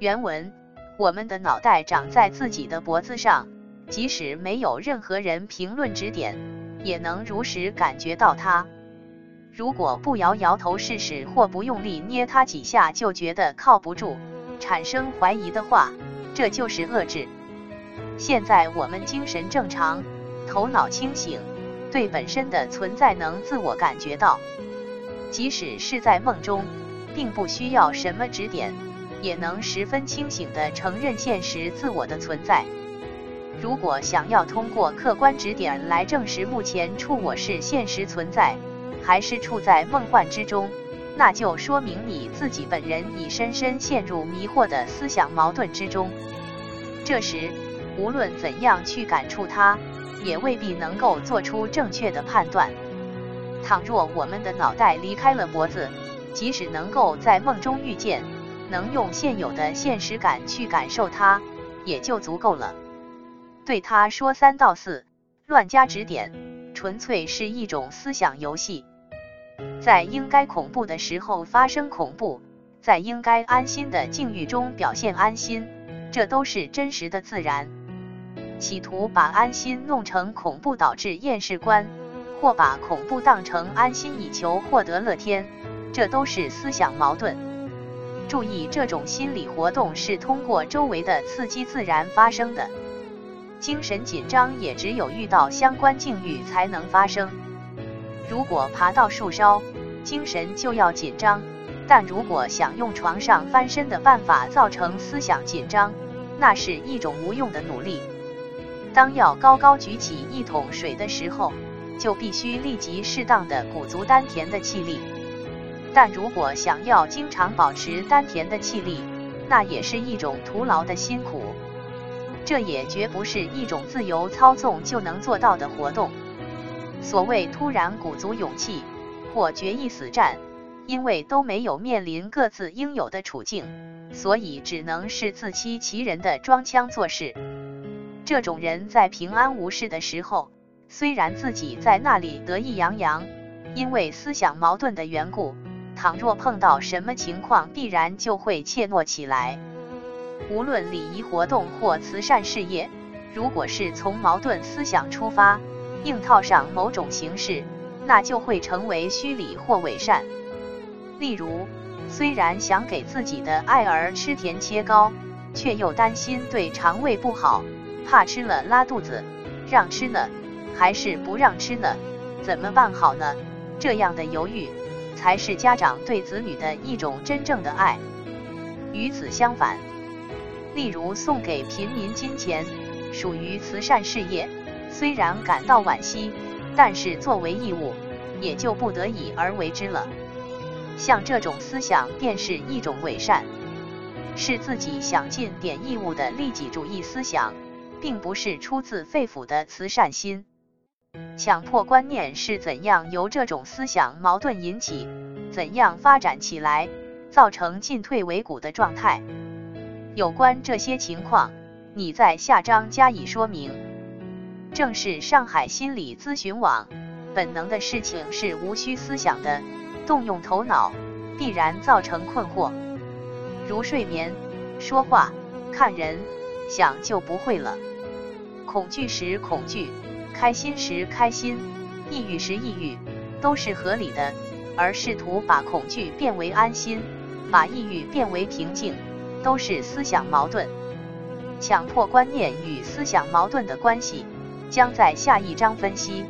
原文：我们的脑袋长在自己的脖子上，即使没有任何人评论指点，也能如实感觉到它。如果不摇摇头试试，或不用力捏它几下就觉得靠不住，产生怀疑的话，这就是遏制。现在我们精神正常，头脑清醒，对本身的存在能自我感觉到，即使是在梦中，并不需要什么指点，也能十分清醒地承认现实自我的存在。如果想要通过客观指点来证实目前处我是现实存在，还是处在梦幻之中，那就说明你自己本人已深深陷入迷惑的思想矛盾之中。这时，无论怎样去感触它，也未必能够做出正确的判断。倘若我们的脑袋离开了脖子，即使能够在梦中遇见，能用现有的现实感去感受它，也就足够了。对他说三道四，乱加指点，纯粹是一种思想游戏。在应该恐怖的时候发生恐怖，在应该安心的境遇中表现安心，这都是真实的自然。企图把安心弄成恐怖导致厌世观，或把恐怖当成安心以求获得乐天，这都是思想矛盾。注意，这种心理活动是通过周围的刺激自然发生的。精神紧张也只有遇到相关境遇才能发生。如果爬到树梢，精神就要紧张；但如果想用床上翻身的办法造成思想紧张，那是一种无用的努力。当要高高举起一桶水的时候，就必须立即适当的鼓足丹田的气力。但如果想要经常保持丹田的气力，那也是一种徒劳的辛苦。这也绝不是一种自由操纵就能做到的活动。所谓突然鼓足勇气或决一死战，因为都没有面临各自应有的处境，所以只能是自欺欺人的装腔作势。这种人在平安无事的时候，虽然自己在那里得意洋洋，因为思想矛盾的缘故，倘若碰到什么情况，必然就会怯懦起来。无论礼仪活动或慈善事业，如果是从矛盾思想出发。硬套上某种形式，那就会成为虚礼或伪善。例如，虽然想给自己的爱儿吃甜切糕，却又担心对肠胃不好，怕吃了拉肚子，让吃呢，还是不让吃呢？怎么办好呢？这样的犹豫，才是家长对子女的一种真正的爱。与此相反，例如送给贫民金钱，属于慈善事业。虽然感到惋惜，但是作为义务，也就不得已而为之了。像这种思想，便是一种伪善，是自己想尽点义务的利己主义思想，并不是出自肺腑的慈善心。强迫观念是怎样由这种思想矛盾引起，怎样发展起来，造成进退维谷的状态？有关这些情况，你在下章加以说明。正是上海心理咨询网，本能的事情是无需思想的，动用头脑必然造成困惑，如睡眠、说话、看人、想就不会了。恐惧时恐惧，开心时开心，抑郁时抑郁，都是合理的。而试图把恐惧变为安心，把抑郁变为平静，都是思想矛盾。强迫观念与思想矛盾的关系。将在下一章分析。